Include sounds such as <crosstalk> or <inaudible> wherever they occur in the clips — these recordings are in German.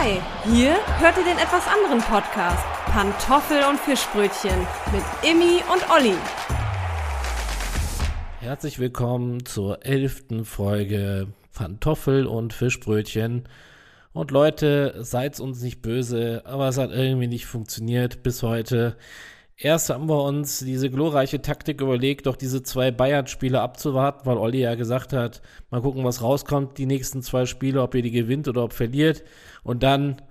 Hi, hier hört ihr den etwas anderen Podcast Pantoffel und Fischbrötchen mit Immi und Olli. Herzlich willkommen zur elften Folge Pantoffel und Fischbrötchen. Und Leute, seid uns nicht böse, aber es hat irgendwie nicht funktioniert bis heute. Erst haben wir uns diese glorreiche Taktik überlegt, doch diese zwei Bayern-Spiele abzuwarten, weil Olli ja gesagt hat, mal gucken, was rauskommt, die nächsten zwei Spiele, ob ihr die gewinnt oder ob verliert. Und dann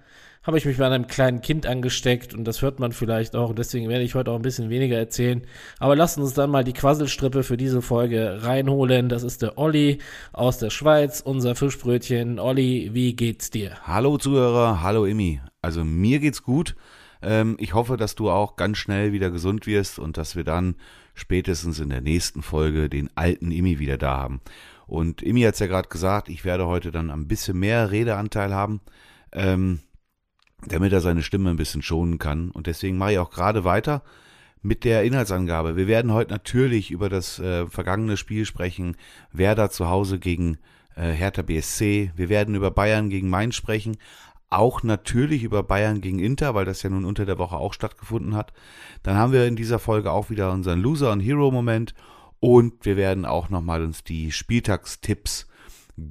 habe ich mich bei einem kleinen Kind angesteckt und das hört man vielleicht auch. Und deswegen werde ich heute auch ein bisschen weniger erzählen. Aber lasst uns dann mal die Quasselstrippe für diese Folge reinholen. Das ist der Olli aus der Schweiz, unser Fischbrötchen. Olli, wie geht's dir? Hallo Zuhörer, hallo Immi. Also mir geht's gut. Ähm, ich hoffe, dass du auch ganz schnell wieder gesund wirst und dass wir dann spätestens in der nächsten Folge den alten Immi wieder da haben. Und Immi hat es ja gerade gesagt, ich werde heute dann ein bisschen mehr Redeanteil haben. Ähm, damit er seine Stimme ein bisschen schonen kann. Und deswegen mache ich auch gerade weiter mit der Inhaltsangabe. Wir werden heute natürlich über das äh, vergangene Spiel sprechen. Werder zu Hause gegen äh, Hertha BSC. Wir werden über Bayern gegen Mainz sprechen. Auch natürlich über Bayern gegen Inter, weil das ja nun unter der Woche auch stattgefunden hat. Dann haben wir in dieser Folge auch wieder unseren Loser- und Hero-Moment. Und wir werden auch nochmal uns die Spieltagstipps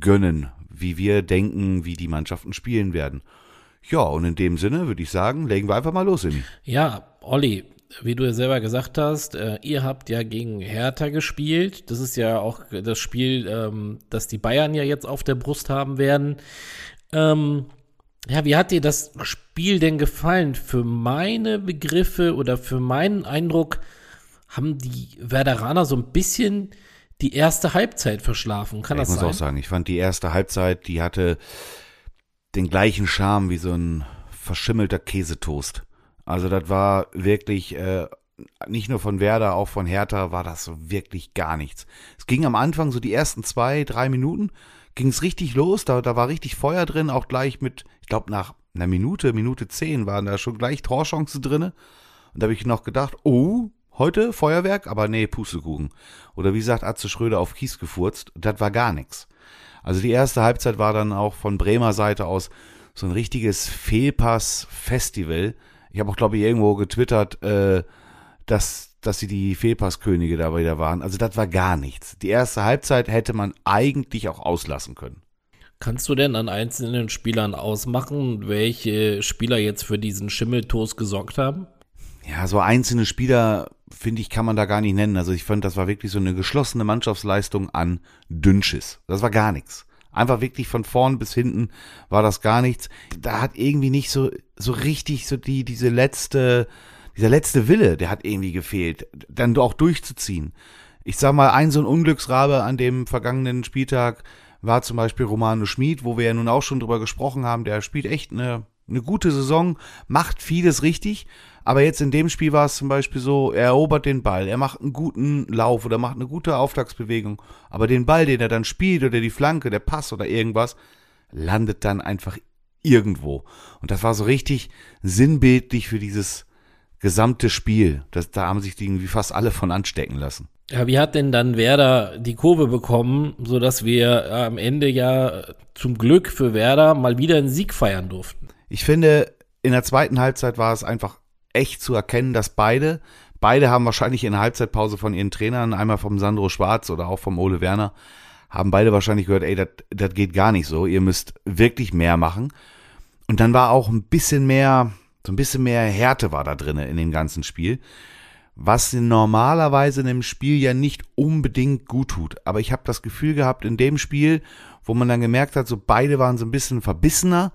gönnen, wie wir denken, wie die Mannschaften spielen werden. Ja, und in dem Sinne würde ich sagen, legen wir einfach mal los, Emi. Ja, Olli, wie du ja selber gesagt hast, äh, ihr habt ja gegen Hertha gespielt. Das ist ja auch das Spiel, ähm, das die Bayern ja jetzt auf der Brust haben werden. Ähm, ja, wie hat dir das Spiel denn gefallen? Für meine Begriffe oder für meinen Eindruck haben die Werderaner so ein bisschen die erste Halbzeit verschlafen. Kann ja, das sein? Ich muss auch sagen, ich fand die erste Halbzeit, die hatte den gleichen Charme wie so ein verschimmelter Käsetoast. Also das war wirklich äh, nicht nur von Werder, auch von Hertha war das wirklich gar nichts. Es ging am Anfang so die ersten zwei, drei Minuten ging es richtig los, da, da war richtig Feuer drin, auch gleich mit, ich glaube nach einer Minute, Minute zehn waren da schon gleich Torchancen drinne. Und da habe ich noch gedacht, oh, heute Feuerwerk, aber nee, Pustekuchen. Oder wie sagt Atze Schröder auf Kies gefurzt, das war gar nichts. Also die erste Halbzeit war dann auch von Bremer Seite aus so ein richtiges Fehlpass-Festival. Ich habe auch, glaube ich, irgendwo getwittert, äh, dass, dass sie die Fehlpasskönige da wieder waren. Also das war gar nichts. Die erste Halbzeit hätte man eigentlich auch auslassen können. Kannst du denn an einzelnen Spielern ausmachen, welche Spieler jetzt für diesen Schimmeltoast gesorgt haben? Ja, so einzelne Spieler, finde ich, kann man da gar nicht nennen. Also ich fand, das war wirklich so eine geschlossene Mannschaftsleistung an Dünnschiss. Das war gar nichts. Einfach wirklich von vorn bis hinten war das gar nichts. Da hat irgendwie nicht so, so richtig so die, diese letzte, dieser letzte Wille, der hat irgendwie gefehlt, dann auch durchzuziehen. Ich sag mal, ein so ein Unglücksrabe an dem vergangenen Spieltag war zum Beispiel Romano Schmid, wo wir ja nun auch schon drüber gesprochen haben. Der spielt echt eine, eine gute Saison, macht vieles richtig, aber jetzt in dem Spiel war es zum Beispiel so, er erobert den Ball, er macht einen guten Lauf oder macht eine gute Auftragsbewegung, aber den Ball, den er dann spielt oder die Flanke, der Pass oder irgendwas, landet dann einfach irgendwo. Und das war so richtig sinnbildlich für dieses gesamte Spiel. Das, da haben sich die irgendwie fast alle von anstecken lassen. Ja, wie hat denn dann Werder die Kurve bekommen, sodass wir am Ende ja zum Glück für Werder mal wieder einen Sieg feiern durften? Ich finde, in der zweiten Halbzeit war es einfach echt zu erkennen, dass beide, beide haben wahrscheinlich in der Halbzeitpause von ihren Trainern, einmal vom Sandro Schwarz oder auch vom Ole Werner, haben beide wahrscheinlich gehört, ey, das geht gar nicht so, ihr müsst wirklich mehr machen. Und dann war auch ein bisschen mehr, so ein bisschen mehr Härte war da drin in dem ganzen Spiel, was normalerweise in dem Spiel ja nicht unbedingt gut tut. Aber ich habe das Gefühl gehabt, in dem Spiel, wo man dann gemerkt hat, so beide waren so ein bisschen verbissener,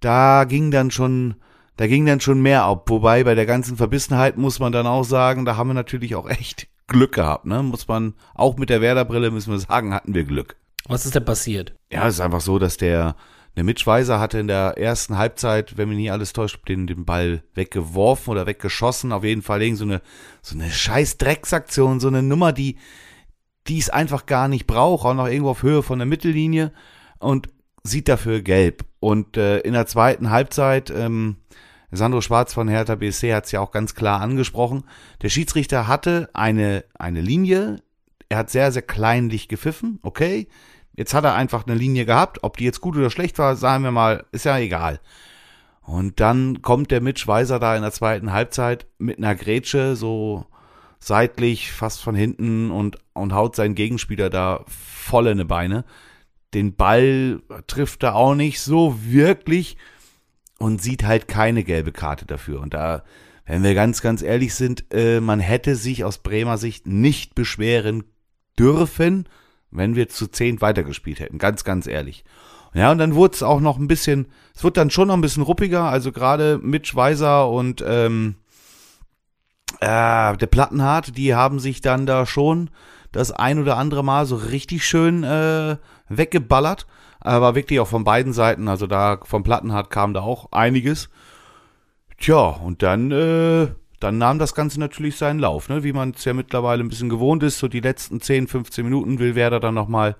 da ging dann schon, da ging dann schon mehr ab. Wobei bei der ganzen Verbissenheit muss man dann auch sagen, da haben wir natürlich auch echt Glück gehabt, ne? Muss man, auch mit der Werder-Brille müssen wir sagen, hatten wir Glück. Was ist denn passiert? Ja, es ist einfach so, dass der, der Mitschweiser hatte in der ersten Halbzeit, wenn mich nie alles täuscht, den, den Ball weggeworfen oder weggeschossen. Auf jeden Fall irgend so eine, so eine scheiß Drecksaktion, so eine Nummer, die, die es einfach gar nicht braucht, auch noch irgendwo auf Höhe von der Mittellinie und sieht dafür gelb. Und äh, in der zweiten Halbzeit, ähm, Sandro Schwarz von Hertha BSC hat es ja auch ganz klar angesprochen. Der Schiedsrichter hatte eine, eine Linie. Er hat sehr, sehr kleinlich gepfiffen. Okay. Jetzt hat er einfach eine Linie gehabt. Ob die jetzt gut oder schlecht war, sagen wir mal, ist ja egal. Und dann kommt der Mitch Weiser da in der zweiten Halbzeit mit einer Grätsche so seitlich, fast von hinten und, und haut seinen Gegenspieler da voll in die Beine. Den Ball trifft er auch nicht so wirklich und sieht halt keine gelbe Karte dafür. Und da, wenn wir ganz, ganz ehrlich sind, äh, man hätte sich aus Bremer Sicht nicht beschweren dürfen, wenn wir zu zehn weitergespielt hätten. Ganz, ganz ehrlich. Ja, und dann wurde es auch noch ein bisschen, es wird dann schon noch ein bisschen ruppiger. Also gerade Mitch Weiser und ähm, äh, der Plattenhardt, die haben sich dann da schon das ein oder andere Mal so richtig schön äh, weggeballert. Aber wirklich auch von beiden Seiten. Also da vom Plattenhardt kam da auch einiges. Tja, und dann, äh, dann nahm das Ganze natürlich seinen Lauf, ne? wie man es ja mittlerweile ein bisschen gewohnt ist. So die letzten 10, 15 Minuten will Werder dann nochmal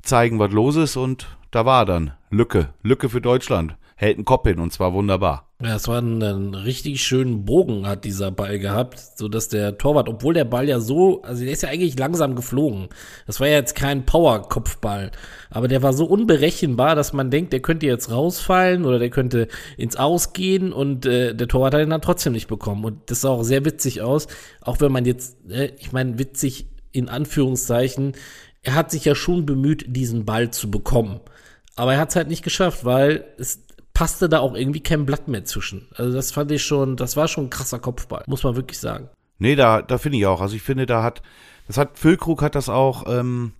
zeigen, was los ist. Und da war dann Lücke, Lücke für Deutschland. Hält einen Kopf hin und zwar wunderbar. Ja, es war ein, ein richtig schönen Bogen hat dieser Ball gehabt, so dass der Torwart, obwohl der Ball ja so, also der ist ja eigentlich langsam geflogen. Das war ja jetzt kein Power-Kopfball, aber der war so unberechenbar, dass man denkt, der könnte jetzt rausfallen oder der könnte ins Ausgehen und äh, der Torwart hat ihn dann trotzdem nicht bekommen. Und das sah auch sehr witzig aus, auch wenn man jetzt, äh, ich meine, witzig in Anführungszeichen, er hat sich ja schon bemüht, diesen Ball zu bekommen. Aber er hat es halt nicht geschafft, weil es passte da auch irgendwie kein Blatt mehr zwischen. Also das fand ich schon, das war schon ein krasser Kopfball, muss man wirklich sagen. Nee, da, da finde ich auch. Also ich finde, da hat, das hat, Füllkrug hat das auch, ähm,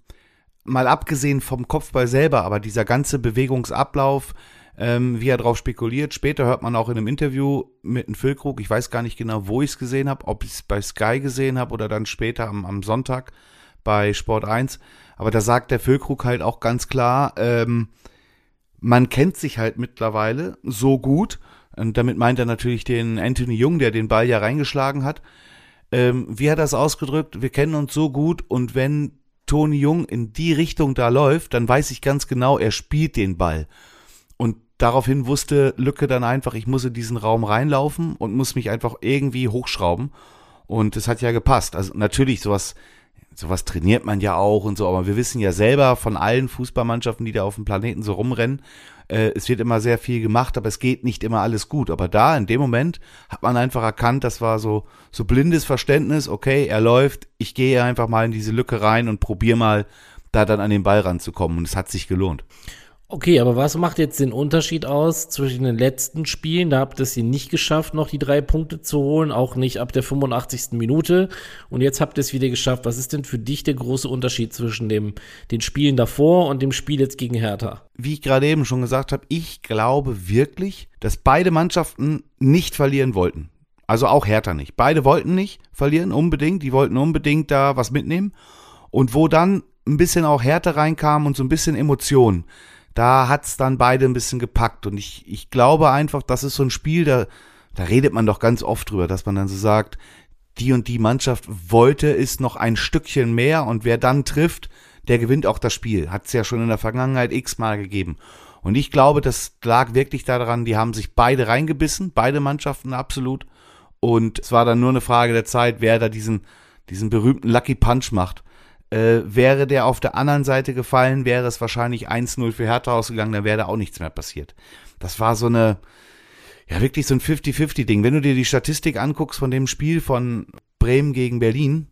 mal abgesehen vom Kopfball selber, aber dieser ganze Bewegungsablauf, ähm, wie er drauf spekuliert. Später hört man auch in einem Interview mit einem Füllkrug, ich weiß gar nicht genau, wo ich es gesehen habe, ob ich es bei Sky gesehen habe oder dann später am, am Sonntag bei Sport 1. Aber da sagt der Füllkrug halt auch ganz klar, ähm, man kennt sich halt mittlerweile so gut. Und damit meint er natürlich den Anthony Jung, der den Ball ja reingeschlagen hat. Ähm, wie hat er es ausgedrückt? Wir kennen uns so gut und wenn Toni Jung in die Richtung da läuft, dann weiß ich ganz genau, er spielt den Ball. Und daraufhin wusste Lücke dann einfach, ich muss in diesen Raum reinlaufen und muss mich einfach irgendwie hochschrauben. Und es hat ja gepasst. Also natürlich sowas sowas trainiert man ja auch und so, aber wir wissen ja selber von allen Fußballmannschaften, die da auf dem Planeten so rumrennen, äh, es wird immer sehr viel gemacht, aber es geht nicht immer alles gut. Aber da, in dem Moment, hat man einfach erkannt, das war so, so blindes Verständnis, okay, er läuft, ich gehe einfach mal in diese Lücke rein und probiere mal, da dann an den Ball ranzukommen. Und es hat sich gelohnt. Okay, aber was macht jetzt den Unterschied aus zwischen den letzten Spielen? Da habt ihr es ihr nicht geschafft, noch die drei Punkte zu holen, auch nicht ab der 85. Minute. Und jetzt habt ihr es wieder geschafft. Was ist denn für dich der große Unterschied zwischen dem, den Spielen davor und dem Spiel jetzt gegen Hertha? Wie ich gerade eben schon gesagt habe, ich glaube wirklich, dass beide Mannschaften nicht verlieren wollten. Also auch Hertha nicht. Beide wollten nicht verlieren, unbedingt. Die wollten unbedingt da was mitnehmen. Und wo dann ein bisschen auch Härte reinkam und so ein bisschen Emotionen da hat's dann beide ein bisschen gepackt. Und ich, ich glaube einfach, das ist so ein Spiel, da, da redet man doch ganz oft drüber, dass man dann so sagt, die und die Mannschaft wollte ist noch ein Stückchen mehr und wer dann trifft, der gewinnt auch das Spiel. Hat's ja schon in der Vergangenheit x-mal gegeben. Und ich glaube, das lag wirklich daran, die haben sich beide reingebissen, beide Mannschaften absolut. Und es war dann nur eine Frage der Zeit, wer da diesen, diesen berühmten Lucky Punch macht. Äh, wäre der auf der anderen Seite gefallen, wäre es wahrscheinlich 1-0 für Hertha ausgegangen, dann wäre da auch nichts mehr passiert. Das war so eine, ja wirklich so ein 50-50-Ding. Wenn du dir die Statistik anguckst von dem Spiel von Bremen gegen Berlin,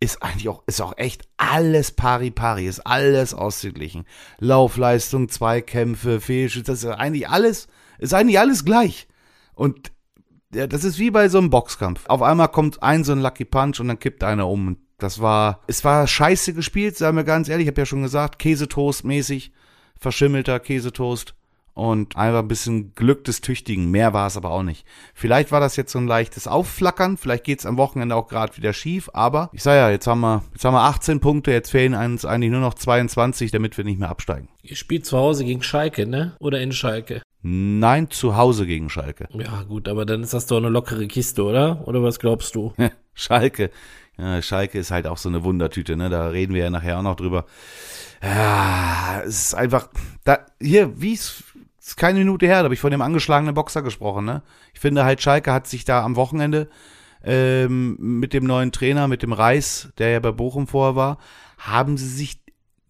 ist eigentlich auch, ist auch echt alles pari-pari, ist alles ausgeglichen. Laufleistung, Zweikämpfe, Fehlschüsse, das ist eigentlich alles, ist eigentlich alles gleich. Und ja, das ist wie bei so einem Boxkampf. Auf einmal kommt ein so ein Lucky Punch und dann kippt einer um und das war, es war scheiße gespielt, sagen wir ganz ehrlich. Ich habe ja schon gesagt, Käsetoast mäßig, verschimmelter Käsetoast und einfach ein bisschen Glück des Tüchtigen. Mehr war es aber auch nicht. Vielleicht war das jetzt so ein leichtes Aufflackern, vielleicht geht's am Wochenende auch gerade wieder schief, aber ich sag ja, jetzt haben wir, jetzt haben wir 18 Punkte, jetzt fehlen uns eigentlich nur noch 22, damit wir nicht mehr absteigen. Ihr spielt zu Hause gegen Schalke, ne? Oder in Schalke? Nein, zu Hause gegen Schalke. Ja, gut, aber dann ist das doch eine lockere Kiste, oder? Oder was glaubst du? <laughs> Schalke. Ja, Schalke ist halt auch so eine Wundertüte, ne? Da reden wir ja nachher auch noch drüber. Ja, es ist einfach, da, hier, wie es, ist keine Minute her, da habe ich von dem angeschlagenen Boxer gesprochen, ne? Ich finde halt, Schalke hat sich da am Wochenende ähm, mit dem neuen Trainer, mit dem Reis, der ja bei Bochum vorher war, haben sie sich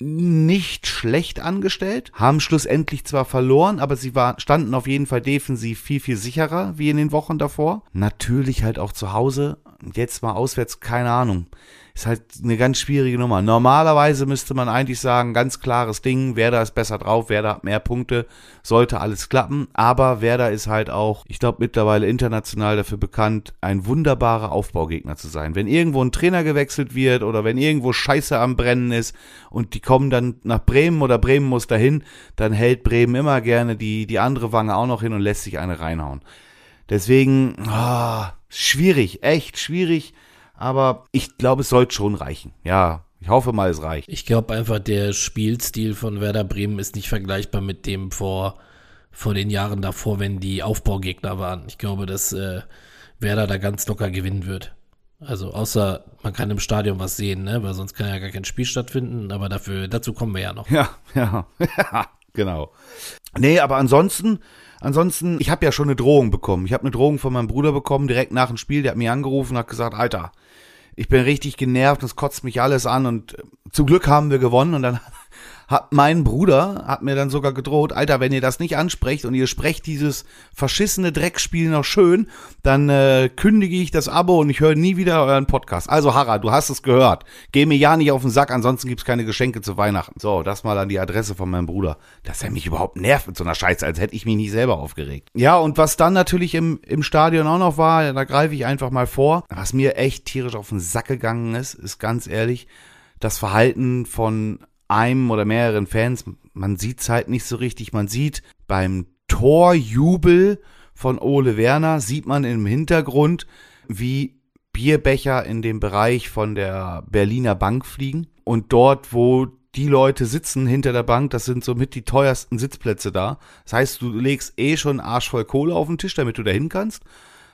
nicht schlecht angestellt, haben schlussendlich zwar verloren, aber sie war, standen auf jeden Fall defensiv viel, viel sicherer wie in den Wochen davor. Natürlich halt auch zu Hause. Jetzt mal auswärts, keine Ahnung ist halt eine ganz schwierige Nummer. Normalerweise müsste man eigentlich sagen, ganz klares Ding, Werder ist besser drauf, Werder hat mehr Punkte, sollte alles klappen. Aber Werder ist halt auch, ich glaube, mittlerweile international dafür bekannt, ein wunderbarer Aufbaugegner zu sein. Wenn irgendwo ein Trainer gewechselt wird oder wenn irgendwo Scheiße am Brennen ist und die kommen dann nach Bremen oder Bremen muss dahin, dann hält Bremen immer gerne die, die andere Wange auch noch hin und lässt sich eine reinhauen. Deswegen, oh, schwierig, echt schwierig aber ich glaube, es sollte schon reichen. Ja, ich hoffe mal, es reicht. Ich glaube einfach, der Spielstil von Werder Bremen ist nicht vergleichbar mit dem vor, vor den Jahren davor, wenn die Aufbaugegner waren. Ich glaube, dass äh, Werder da ganz locker gewinnen wird. Also außer man kann im Stadion was sehen, ne? weil sonst kann ja gar kein Spiel stattfinden, aber dafür, dazu kommen wir ja noch. Ja, <laughs> ja, ja, genau. Nee, aber ansonsten, ansonsten, ich habe ja schon eine Drohung bekommen. Ich habe eine Drohung von meinem Bruder bekommen, direkt nach dem Spiel, der hat mich angerufen und hat gesagt, Alter, ich bin richtig genervt, es kotzt mich alles an und äh, zum Glück haben wir gewonnen und dann <laughs> hat mein Bruder hat mir dann sogar gedroht, Alter, wenn ihr das nicht ansprecht und ihr sprecht dieses verschissene Dreckspiel noch schön, dann äh, kündige ich das Abo und ich höre nie wieder euren Podcast. Also Harra, du hast es gehört. Geh mir ja nicht auf den Sack, ansonsten gibt's keine Geschenke zu Weihnachten. So, das mal an die Adresse von meinem Bruder. Dass er mich überhaupt nervt mit so einer Scheiße, als hätte ich mich nicht selber aufgeregt. Ja, und was dann natürlich im, im Stadion auch noch war, da greife ich einfach mal vor, was mir echt tierisch auf den Sack gegangen ist, ist ganz ehrlich, das Verhalten von einem oder mehreren Fans, man sieht es halt nicht so richtig. Man sieht beim Torjubel von Ole Werner, sieht man im Hintergrund, wie Bierbecher in dem Bereich von der Berliner Bank fliegen. Und dort, wo die Leute sitzen hinter der Bank, das sind somit die teuersten Sitzplätze da. Das heißt, du legst eh schon Arsch voll Kohle auf den Tisch, damit du da hin kannst.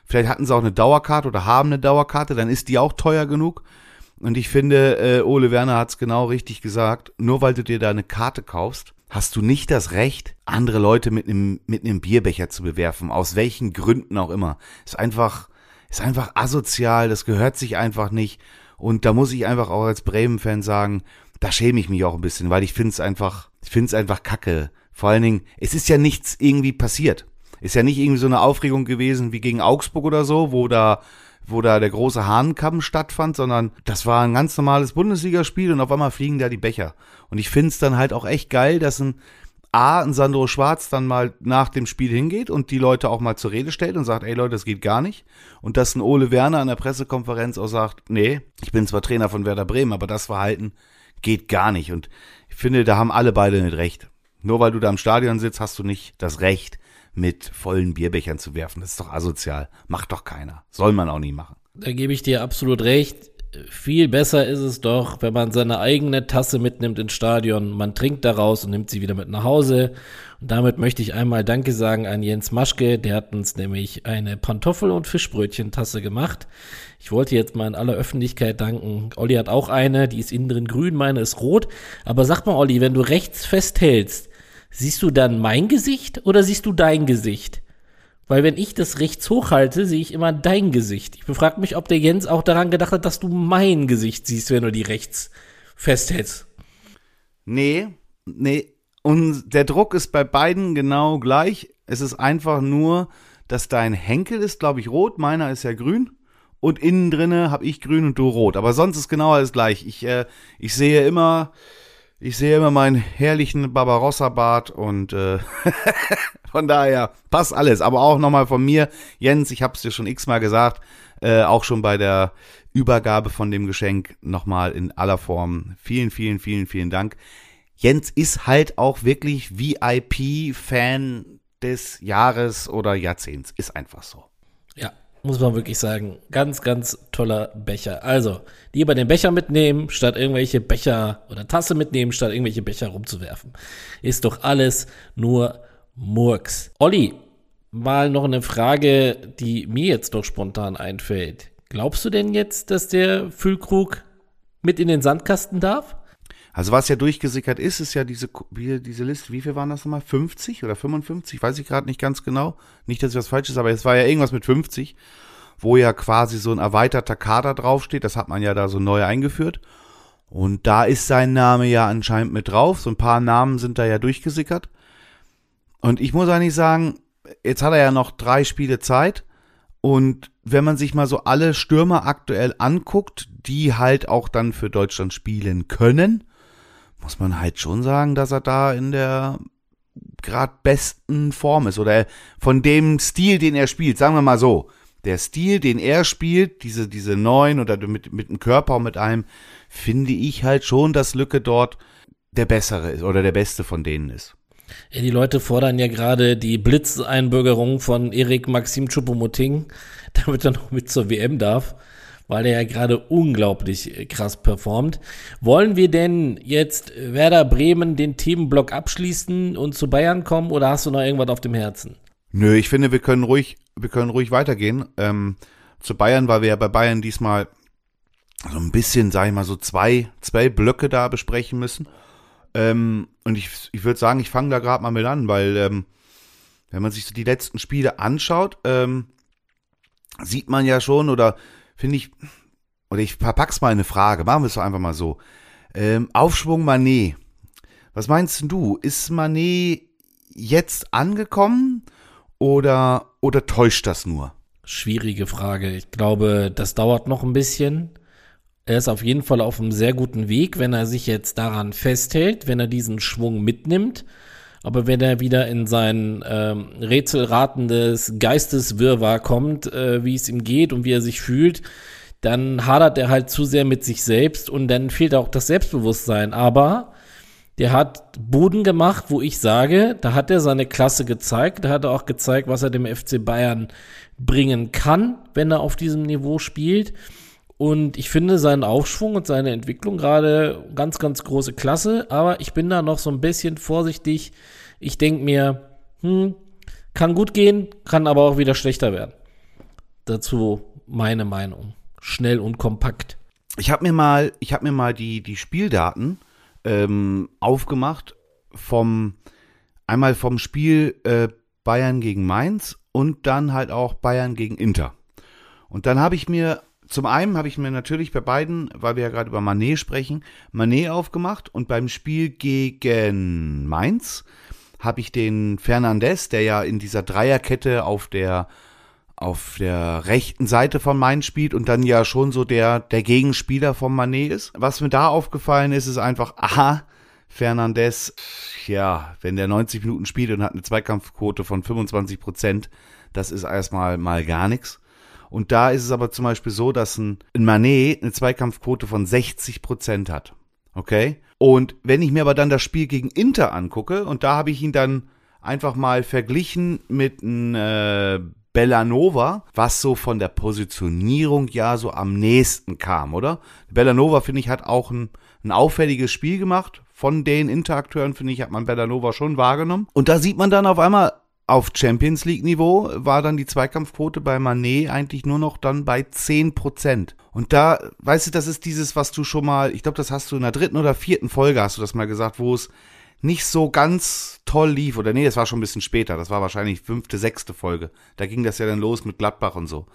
Vielleicht hatten sie auch eine Dauerkarte oder haben eine Dauerkarte, dann ist die auch teuer genug. Und ich finde, äh, Ole Werner hat es genau richtig gesagt. Nur weil du dir da eine Karte kaufst, hast du nicht das Recht, andere Leute mit einem mit einem Bierbecher zu bewerfen, aus welchen Gründen auch immer. Ist einfach ist einfach asozial, das gehört sich einfach nicht und da muss ich einfach auch als Bremen Fan sagen, da schäme ich mich auch ein bisschen, weil ich finde es einfach ich finde es einfach kacke. Vor allen Dingen, es ist ja nichts irgendwie passiert. Ist ja nicht irgendwie so eine Aufregung gewesen wie gegen Augsburg oder so, wo da wo da der große Hahnkamm stattfand, sondern das war ein ganz normales Bundesligaspiel und auf einmal fliegen da die Becher. Und ich finde es dann halt auch echt geil, dass ein A, ein Sandro Schwarz dann mal nach dem Spiel hingeht und die Leute auch mal zur Rede stellt und sagt, ey Leute, das geht gar nicht. Und dass ein Ole Werner an der Pressekonferenz auch sagt, nee, ich bin zwar Trainer von Werder Bremen, aber das Verhalten geht gar nicht. Und ich finde, da haben alle beide nicht recht. Nur weil du da im Stadion sitzt, hast du nicht das Recht, mit vollen Bierbechern zu werfen. Das ist doch asozial. Macht doch keiner. Soll man auch nie machen. Da gebe ich dir absolut recht. Viel besser ist es doch, wenn man seine eigene Tasse mitnimmt ins Stadion. Man trinkt daraus und nimmt sie wieder mit nach Hause. Und damit möchte ich einmal Danke sagen an Jens Maschke. Der hat uns nämlich eine Pantoffel- und Fischbrötchen-Tasse gemacht. Ich wollte jetzt mal in aller Öffentlichkeit danken. Olli hat auch eine, die ist innen drin grün, meine ist rot. Aber sag mal, Olli, wenn du rechts festhältst, siehst du dann mein Gesicht oder siehst du dein Gesicht? Weil wenn ich das rechts hochhalte, sehe ich immer dein Gesicht. Ich befrage mich, ob der Jens auch daran gedacht hat, dass du mein Gesicht siehst, wenn du die rechts festhältst. Nee, nee. Und der Druck ist bei beiden genau gleich. Es ist einfach nur, dass dein Henkel ist, glaube ich, rot, meiner ist ja grün. Und innen drinne habe ich grün und du rot. Aber sonst ist genau alles gleich. Ich, äh, ich sehe immer ich sehe immer meinen herrlichen Barbarossa-Bart und äh, <laughs> von daher passt alles. Aber auch nochmal von mir, Jens, ich habe es dir schon x-mal gesagt, äh, auch schon bei der Übergabe von dem Geschenk nochmal in aller Form. Vielen, vielen, vielen, vielen Dank. Jens ist halt auch wirklich VIP-Fan des Jahres oder Jahrzehnts. Ist einfach so. Ja, muss man wirklich sagen. Ganz, ganz toller Becher. Also, lieber den Becher mitnehmen, statt irgendwelche Becher oder Tasse mitnehmen, statt irgendwelche Becher rumzuwerfen. Ist doch alles nur Murks. Olli, mal noch eine Frage, die mir jetzt doch spontan einfällt. Glaubst du denn jetzt, dass der Füllkrug mit in den Sandkasten darf? Also was ja durchgesickert ist, ist ja diese, wie, diese Liste, wie viel waren das nochmal? 50 oder 55? Weiß ich gerade nicht ganz genau. Nicht, dass ich was Falsches, aber es war ja irgendwas mit 50, wo ja quasi so ein erweiterter Kader draufsteht. Das hat man ja da so neu eingeführt. Und da ist sein Name ja anscheinend mit drauf. So ein paar Namen sind da ja durchgesickert. Und ich muss eigentlich sagen, jetzt hat er ja noch drei Spiele Zeit. Und wenn man sich mal so alle Stürmer aktuell anguckt, die halt auch dann für Deutschland spielen können, muss man halt schon sagen, dass er da in der gerade besten Form ist oder von dem Stil, den er spielt, sagen wir mal so, der Stil, den er spielt, diese, diese neuen oder mit, mit dem Körper und mit allem, finde ich halt schon, dass Lücke dort der bessere ist oder der beste von denen ist. Ja, die Leute fordern ja gerade die Blitzeinbürgerung von Erik Maxim Choupo-Moting, <laughs> damit er noch mit zur WM darf weil er ja gerade unglaublich äh, krass performt. Wollen wir denn jetzt Werder Bremen den Themenblock abschließen und zu Bayern kommen oder hast du noch irgendwas auf dem Herzen? Nö, ich finde, wir können ruhig, wir können ruhig weitergehen. Ähm, zu Bayern, weil wir ja bei Bayern diesmal so ein bisschen, sag ich mal, so zwei, zwei Blöcke da besprechen müssen. Ähm, und ich, ich würde sagen, ich fange da gerade mal mit an, weil ähm, wenn man sich so die letzten Spiele anschaut, ähm, sieht man ja schon oder finde ich, oder ich verpack's mal in eine Frage, machen wir es doch einfach mal so. Ähm, Aufschwung Manet. Was meinst du? Ist Manet jetzt angekommen oder, oder täuscht das nur? Schwierige Frage. Ich glaube, das dauert noch ein bisschen. Er ist auf jeden Fall auf einem sehr guten Weg, wenn er sich jetzt daran festhält, wenn er diesen Schwung mitnimmt. Aber wenn er wieder in sein ähm, rätselratendes Geisteswirrwarr kommt, äh, wie es ihm geht und wie er sich fühlt, dann hadert er halt zu sehr mit sich selbst und dann fehlt auch das Selbstbewusstsein. Aber der hat Boden gemacht, wo ich sage, da hat er seine Klasse gezeigt, da hat er auch gezeigt, was er dem FC Bayern bringen kann, wenn er auf diesem Niveau spielt. Und ich finde seinen Aufschwung und seine Entwicklung gerade ganz, ganz große Klasse. Aber ich bin da noch so ein bisschen vorsichtig. Ich denke mir, hm, kann gut gehen, kann aber auch wieder schlechter werden. Dazu meine Meinung. Schnell und kompakt. Ich habe mir mal, ich habe mir mal die die Spieldaten ähm, aufgemacht vom einmal vom Spiel äh, Bayern gegen Mainz und dann halt auch Bayern gegen Inter. Und dann habe ich mir zum einen habe ich mir natürlich bei beiden, weil wir ja gerade über Manet sprechen, Manet aufgemacht und beim Spiel gegen Mainz habe ich den Fernandez, der ja in dieser Dreierkette auf der auf der rechten Seite von Mainz spielt und dann ja schon so der der Gegenspieler von Manet ist. Was mir da aufgefallen ist, ist einfach aha, Fernandez, ja, wenn der 90 Minuten spielt und hat eine Zweikampfquote von 25 Prozent, das ist erstmal mal gar nichts. Und da ist es aber zum Beispiel so, dass ein, ein Manet eine Zweikampfquote von 60 Prozent hat. Okay? Und wenn ich mir aber dann das Spiel gegen Inter angucke, und da habe ich ihn dann einfach mal verglichen mit einem äh, Bellanova, was so von der Positionierung ja so am nächsten kam, oder? Bellanova, finde ich, hat auch ein, ein auffälliges Spiel gemacht. Von den Interakteuren, finde ich, hat man Bellanova schon wahrgenommen. Und da sieht man dann auf einmal, auf Champions League Niveau war dann die Zweikampfquote bei Manet eigentlich nur noch dann bei 10%. Und da, weißt du, das ist dieses, was du schon mal, ich glaube, das hast du in der dritten oder vierten Folge, hast du das mal gesagt, wo es nicht so ganz toll lief. Oder nee, das war schon ein bisschen später. Das war wahrscheinlich fünfte, sechste Folge. Da ging das ja dann los mit Gladbach und so.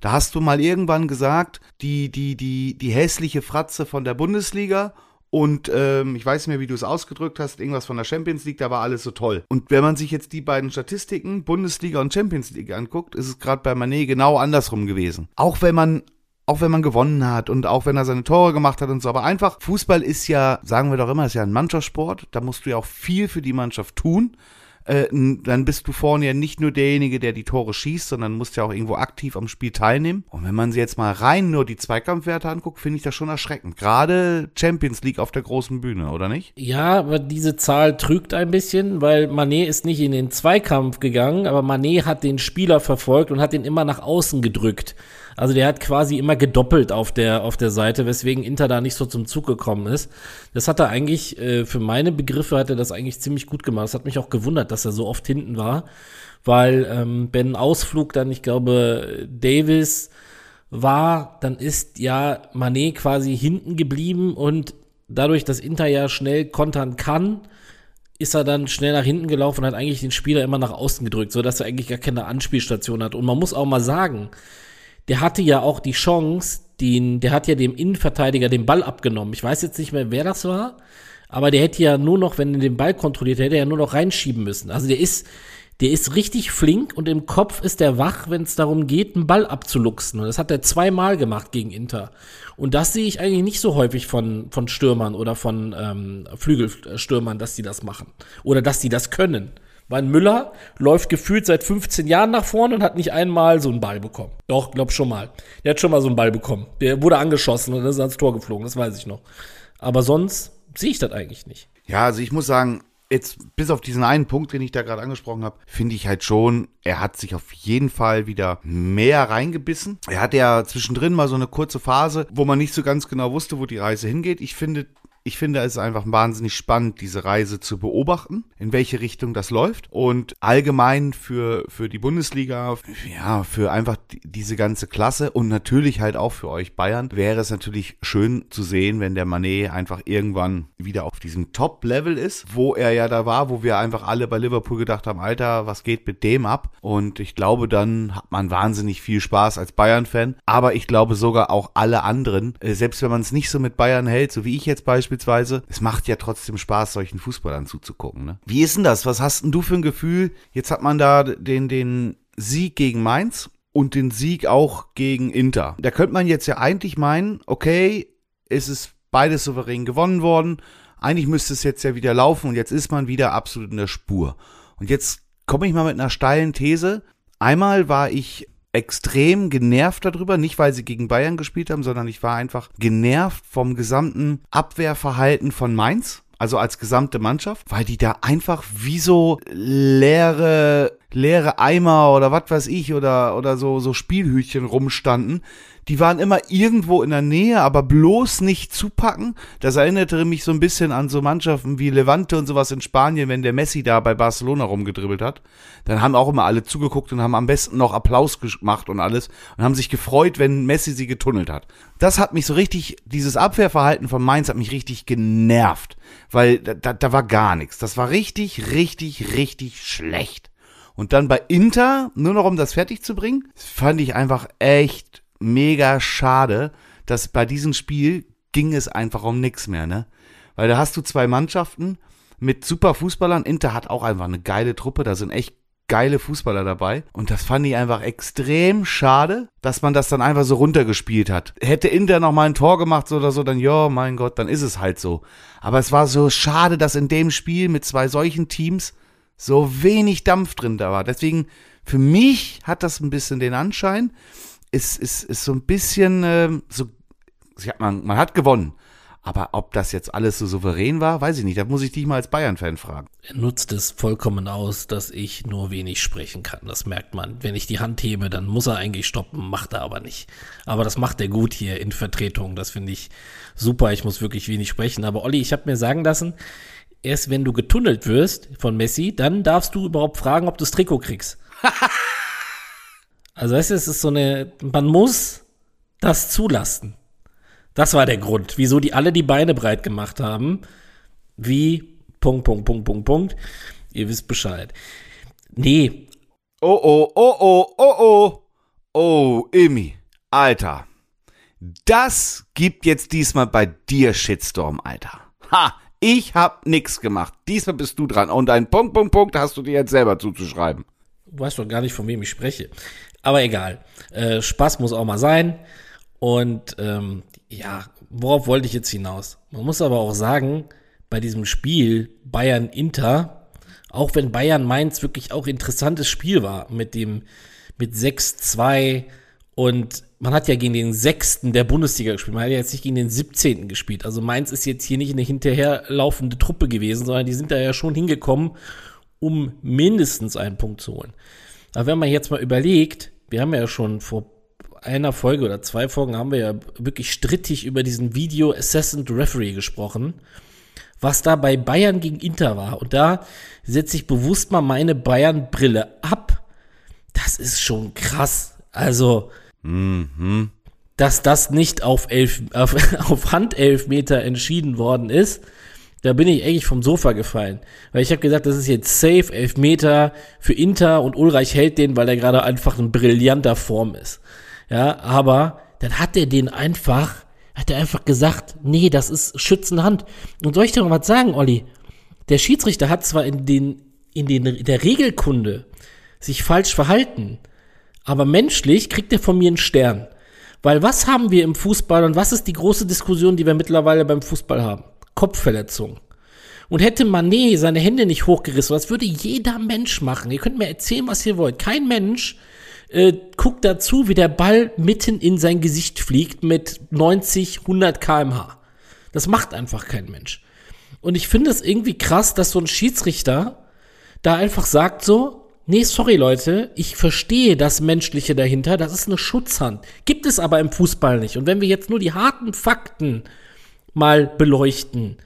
Da hast du mal irgendwann gesagt, die, die, die, die hässliche Fratze von der Bundesliga und ähm, ich weiß nicht mehr, wie du es ausgedrückt hast, irgendwas von der Champions League, da war alles so toll. Und wenn man sich jetzt die beiden Statistiken, Bundesliga und Champions League anguckt, ist es gerade bei Manet genau andersrum gewesen. Auch wenn man auch wenn man gewonnen hat und auch wenn er seine Tore gemacht hat und so. Aber einfach, Fußball ist ja, sagen wir doch immer, ist ja ein Mannschaftssport. Da musst du ja auch viel für die Mannschaft tun äh, dann bist du vorne ja nicht nur derjenige, der die Tore schießt, sondern musst ja auch irgendwo aktiv am Spiel teilnehmen. Und wenn man sich jetzt mal rein nur die Zweikampfwerte anguckt, finde ich das schon erschreckend. Gerade Champions League auf der großen Bühne, oder nicht? Ja, aber diese Zahl trügt ein bisschen, weil Manet ist nicht in den Zweikampf gegangen, aber Manet hat den Spieler verfolgt und hat ihn immer nach außen gedrückt. Also der hat quasi immer gedoppelt auf der, auf der Seite, weswegen Inter da nicht so zum Zug gekommen ist. Das hat er eigentlich, äh, für meine Begriffe hat er das eigentlich ziemlich gut gemacht. Das hat mich auch gewundert, dass er so oft hinten war, weil ähm, wenn Ausflug dann, ich glaube, Davis war, dann ist ja Manet quasi hinten geblieben und dadurch, dass Inter ja schnell kontern kann, ist er dann schnell nach hinten gelaufen und hat eigentlich den Spieler immer nach außen gedrückt, so dass er eigentlich gar keine Anspielstation hat. Und man muss auch mal sagen, der hatte ja auch die Chance, den, der hat ja dem Innenverteidiger den Ball abgenommen. Ich weiß jetzt nicht mehr, wer das war, aber der hätte ja nur noch, wenn er den Ball kontrolliert hätte, er ja nur noch reinschieben müssen. Also der ist, der ist richtig flink und im Kopf ist der wach, wenn es darum geht, einen Ball abzuluxen. Und das hat er zweimal gemacht gegen Inter. Und das sehe ich eigentlich nicht so häufig von, von Stürmern oder von ähm, Flügelstürmern, dass die das machen. Oder dass die das können. Weil Müller läuft gefühlt seit 15 Jahren nach vorne und hat nicht einmal so einen Ball bekommen. Doch, glaub schon mal. Der hat schon mal so einen Ball bekommen. Der wurde angeschossen und ist ans Tor geflogen, das weiß ich noch. Aber sonst sehe ich das eigentlich nicht. Ja, also ich muss sagen, jetzt bis auf diesen einen Punkt, den ich da gerade angesprochen habe, finde ich halt schon, er hat sich auf jeden Fall wieder mehr reingebissen. Er hatte ja zwischendrin mal so eine kurze Phase, wo man nicht so ganz genau wusste, wo die Reise hingeht. Ich finde, ich finde es einfach wahnsinnig spannend, diese Reise zu beobachten, in welche Richtung das läuft. Und allgemein für, für die Bundesliga, ja, für einfach die, diese ganze Klasse und natürlich halt auch für euch Bayern, wäre es natürlich schön zu sehen, wenn der Manet einfach irgendwann wieder auf diesem Top-Level ist, wo er ja da war, wo wir einfach alle bei Liverpool gedacht haben, Alter, was geht mit dem ab? Und ich glaube, dann hat man wahnsinnig viel Spaß als Bayern-Fan. Aber ich glaube sogar auch alle anderen, äh, selbst wenn man es nicht so mit Bayern hält, so wie ich jetzt beispielsweise, beispielsweise, es macht ja trotzdem Spaß, solchen Fußballern zuzugucken. Ne? Wie ist denn das? Was hast denn du für ein Gefühl? Jetzt hat man da den, den Sieg gegen Mainz und den Sieg auch gegen Inter. Da könnte man jetzt ja eigentlich meinen, okay, es ist beides souverän gewonnen worden. Eigentlich müsste es jetzt ja wieder laufen und jetzt ist man wieder absolut in der Spur. Und jetzt komme ich mal mit einer steilen These. Einmal war ich extrem genervt darüber, nicht weil sie gegen Bayern gespielt haben, sondern ich war einfach genervt vom gesamten Abwehrverhalten von Mainz. Also als gesamte Mannschaft, weil die da einfach wie so leere, leere Eimer oder was weiß ich oder, oder so, so Spielhütchen rumstanden, die waren immer irgendwo in der Nähe, aber bloß nicht zupacken. Das erinnerte mich so ein bisschen an so Mannschaften wie Levante und sowas in Spanien, wenn der Messi da bei Barcelona rumgedribbelt hat. Dann haben auch immer alle zugeguckt und haben am besten noch Applaus gemacht und alles und haben sich gefreut, wenn Messi sie getunnelt hat. Das hat mich so richtig, dieses Abwehrverhalten von Mainz hat mich richtig genervt, weil da, da, da war gar nichts. Das war richtig, richtig, richtig schlecht. Und dann bei Inter, nur noch um das fertig zu bringen, fand ich einfach echt mega schade, dass bei diesem Spiel ging es einfach um nichts mehr, ne? Weil da hast du zwei Mannschaften mit super Fußballern. Inter hat auch einfach eine geile Truppe, da sind echt geile Fußballer dabei. Und das fand ich einfach extrem schade, dass man das dann einfach so runtergespielt hat. Hätte Inter noch mal ein Tor gemacht oder so, dann ja, mein Gott, dann ist es halt so. Aber es war so schade, dass in dem Spiel mit zwei solchen Teams so wenig Dampf drin da war. Deswegen, für mich hat das ein bisschen den Anschein, ist, ist, ist so ein bisschen ähm, so, man, man hat gewonnen. Aber ob das jetzt alles so souverän war, weiß ich nicht. Da muss ich dich mal als Bayern-Fan fragen. Er nutzt es vollkommen aus, dass ich nur wenig sprechen kann. Das merkt man. Wenn ich die Hand hebe, dann muss er eigentlich stoppen, macht er aber nicht. Aber das macht er gut hier in Vertretung. Das finde ich super. Ich muss wirklich wenig sprechen. Aber Olli, ich habe mir sagen lassen, erst wenn du getunnelt wirst von Messi, dann darfst du überhaupt fragen, ob du das Trikot kriegst. <laughs> Also weißt du, es ist so eine, man muss das zulassen. Das war der Grund, wieso die alle die Beine breit gemacht haben. Wie, Punkt, Punkt, Punkt, Punkt, Punkt. Ihr wisst Bescheid. Nee. Oh, oh, oh, oh, oh, oh. Oh, Imi. Alter. Das gibt jetzt diesmal bei dir Shitstorm, Alter. Ha, ich hab nix gemacht. Diesmal bist du dran. Und ein Punkt, Punkt, Punkt hast du dir jetzt selber zuzuschreiben. Du weißt doch gar nicht, von wem ich spreche. Aber egal. Äh, Spaß muss auch mal sein. Und ähm, ja, worauf wollte ich jetzt hinaus? Man muss aber auch sagen, bei diesem Spiel Bayern-Inter, auch wenn Bayern Mainz wirklich auch interessantes Spiel war mit dem mit 6-2 und man hat ja gegen den sechsten der Bundesliga gespielt. Man hat ja jetzt nicht gegen den 17. gespielt. Also Mainz ist jetzt hier nicht eine hinterherlaufende Truppe gewesen, sondern die sind da ja schon hingekommen, um mindestens einen Punkt zu holen. Aber wenn man jetzt mal überlegt, wir haben ja schon vor einer Folge oder zwei Folgen haben wir ja wirklich strittig über diesen Video Assassin Referee gesprochen, was da bei Bayern gegen Inter war. Und da setze ich bewusst mal meine Bayern-Brille ab. Das ist schon krass. Also, mhm. dass das nicht auf, elf, auf, <laughs> auf Handelfmeter entschieden worden ist, da bin ich eigentlich vom Sofa gefallen. Weil ich habe gesagt, das ist jetzt safe, Elfmeter für Inter und Ulreich hält den, weil er gerade einfach in brillanter Form ist. Ja, aber dann hat er den einfach, hat er einfach gesagt, nee, das ist Schützenhand. Und soll ich dir mal was sagen, Olli? Der Schiedsrichter hat zwar in den, in den, in der Regelkunde sich falsch verhalten, aber menschlich kriegt er von mir einen Stern. Weil was haben wir im Fußball und was ist die große Diskussion, die wir mittlerweile beim Fußball haben? Kopfverletzung. Und hätte Manet seine Hände nicht hochgerissen, das würde jeder Mensch machen. Ihr könnt mir erzählen, was ihr wollt. Kein Mensch äh, guckt dazu, wie der Ball mitten in sein Gesicht fliegt mit 90, 100 kmh. Das macht einfach kein Mensch. Und ich finde es irgendwie krass, dass so ein Schiedsrichter da einfach sagt so, nee, sorry Leute, ich verstehe das Menschliche dahinter, das ist eine Schutzhand. Gibt es aber im Fußball nicht. Und wenn wir jetzt nur die harten Fakten mal beleuchten,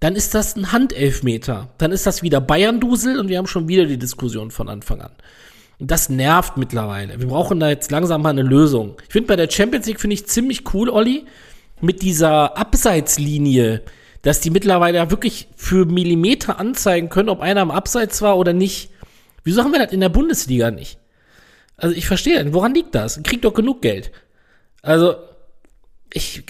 dann ist das ein Handelfmeter. Dann ist das wieder Bayern-Dusel und wir haben schon wieder die Diskussion von Anfang an. Und das nervt mittlerweile. Wir brauchen da jetzt langsam mal eine Lösung. Ich finde bei der Champions League finde ich ziemlich cool, Olli, mit dieser Abseitslinie, dass die mittlerweile wirklich für Millimeter anzeigen können, ob einer am Abseits war oder nicht. Wieso haben wir das in der Bundesliga nicht? Also ich verstehe, woran liegt das? Kriegt doch genug Geld. Also ich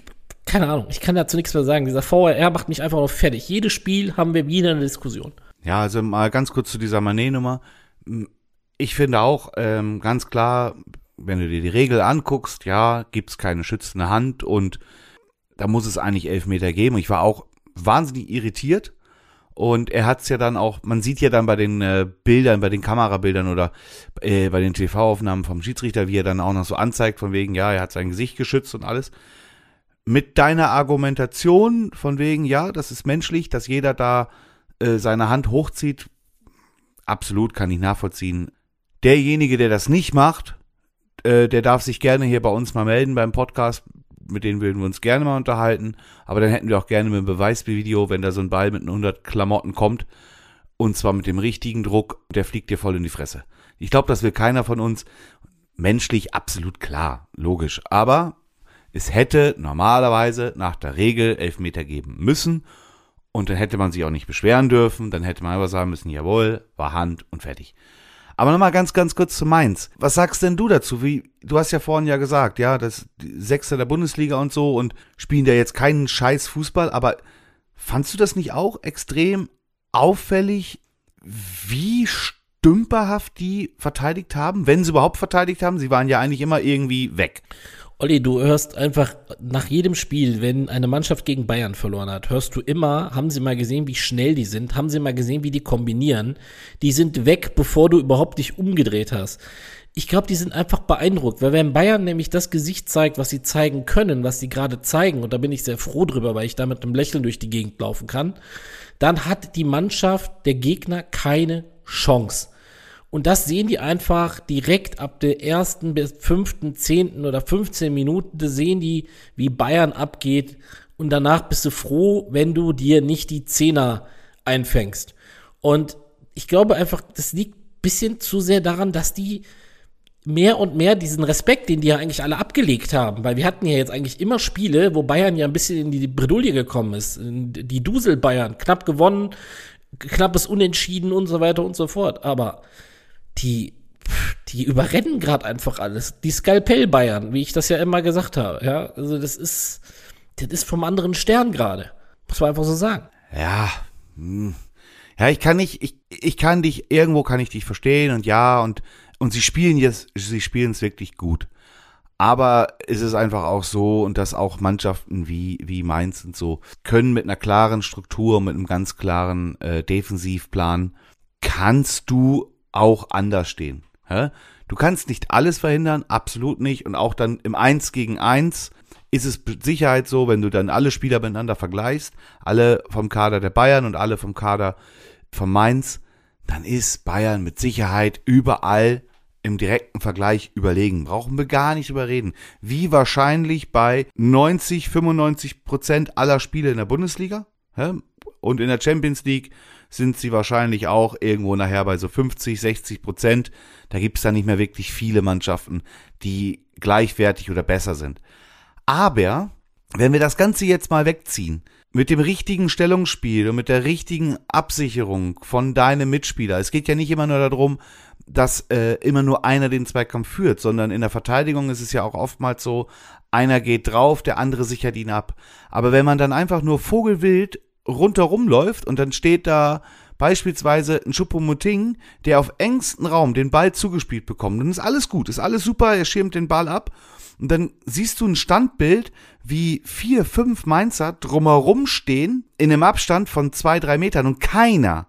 keine Ahnung, ich kann dazu nichts mehr sagen. Dieser VRR macht mich einfach noch fertig. Jedes Spiel haben wir wieder eine Diskussion. Ja, also mal ganz kurz zu dieser Manet-Nummer ich finde auch ähm, ganz klar, wenn du dir die Regel anguckst, ja, gibt's keine schützende Hand und da muss es eigentlich Elfmeter geben. Ich war auch wahnsinnig irritiert und er hat's ja dann auch, man sieht ja dann bei den äh, Bildern, bei den Kamerabildern oder äh, bei den TV-Aufnahmen vom Schiedsrichter, wie er dann auch noch so anzeigt, von wegen, ja, er hat sein Gesicht geschützt und alles. Mit deiner Argumentation von wegen, ja, das ist menschlich, dass jeder da äh, seine Hand hochzieht, absolut kann ich nachvollziehen. Derjenige, der das nicht macht, äh, der darf sich gerne hier bei uns mal melden beim Podcast. Mit denen würden wir uns gerne mal unterhalten. Aber dann hätten wir auch gerne mit einem Beweisvideo, wenn da so ein Ball mit 100 Klamotten kommt. Und zwar mit dem richtigen Druck, der fliegt dir voll in die Fresse. Ich glaube, das will keiner von uns. Menschlich absolut klar, logisch. Aber es hätte normalerweise nach der Regel Elfmeter geben müssen. Und dann hätte man sich auch nicht beschweren dürfen. Dann hätte man aber sagen müssen, jawohl, war Hand und fertig. Aber nochmal ganz, ganz kurz zu Mainz. Was sagst denn du dazu? Wie, du hast ja vorhin ja gesagt, ja, das Sechster der Bundesliga und so und spielen da jetzt keinen scheiß Fußball, aber fandst du das nicht auch extrem auffällig, wie stümperhaft die verteidigt haben, wenn sie überhaupt verteidigt haben? Sie waren ja eigentlich immer irgendwie weg. Olli, du hörst einfach nach jedem Spiel, wenn eine Mannschaft gegen Bayern verloren hat, hörst du immer, haben sie mal gesehen, wie schnell die sind, haben sie mal gesehen, wie die kombinieren. Die sind weg, bevor du überhaupt dich umgedreht hast. Ich glaube, die sind einfach beeindruckt, weil wenn Bayern nämlich das Gesicht zeigt, was sie zeigen können, was sie gerade zeigen, und da bin ich sehr froh drüber, weil ich da mit einem Lächeln durch die Gegend laufen kann, dann hat die Mannschaft, der Gegner, keine Chance. Und das sehen die einfach direkt ab der ersten bis fünften, zehnten oder 15 Minuten, da sehen die, wie Bayern abgeht. Und danach bist du froh, wenn du dir nicht die Zehner einfängst. Und ich glaube einfach, das liegt ein bisschen zu sehr daran, dass die mehr und mehr diesen Respekt, den die ja eigentlich alle abgelegt haben, weil wir hatten ja jetzt eigentlich immer Spiele, wo Bayern ja ein bisschen in die Bredouille gekommen ist. Die Dusel Bayern, knapp gewonnen, knappes Unentschieden und so weiter und so fort. Aber die, die überrennen gerade einfach alles. Die Skalpell-Bayern, wie ich das ja immer gesagt habe. Ja, also das ist, das ist vom anderen Stern gerade. Muss man einfach so sagen. Ja, hm. ja, ich kann nicht, ich, ich kann dich, irgendwo kann ich dich verstehen und ja, und, und sie spielen jetzt, sie spielen es wirklich gut. Aber es ist einfach auch so, und dass auch Mannschaften wie, wie Mainz und so können mit einer klaren Struktur, mit einem ganz klaren äh, Defensivplan, kannst du auch anders stehen. Du kannst nicht alles verhindern, absolut nicht. Und auch dann im Eins gegen Eins ist es mit Sicherheit so, wenn du dann alle Spieler miteinander vergleichst, alle vom Kader der Bayern und alle vom Kader von Mainz, dann ist Bayern mit Sicherheit überall im direkten Vergleich überlegen. Brauchen wir gar nicht überreden. Wie wahrscheinlich bei 90, 95 Prozent aller Spiele in der Bundesliga und in der Champions League sind sie wahrscheinlich auch irgendwo nachher bei so 50, 60 Prozent. Da gibt es dann nicht mehr wirklich viele Mannschaften, die gleichwertig oder besser sind. Aber wenn wir das Ganze jetzt mal wegziehen, mit dem richtigen Stellungsspiel und mit der richtigen Absicherung von deinem Mitspieler, es geht ja nicht immer nur darum, dass äh, immer nur einer den Zweikampf führt, sondern in der Verteidigung ist es ja auch oftmals so, einer geht drauf, der andere sichert ihn ab. Aber wenn man dann einfach nur vogelwild rundherum läuft und dann steht da beispielsweise ein Schuppomoting, der auf engstem Raum den Ball zugespielt bekommt, dann ist alles gut, ist alles super, er schirmt den Ball ab und dann siehst du ein Standbild, wie vier, fünf Mainzer drumherum stehen in einem Abstand von zwei, drei Metern und keiner,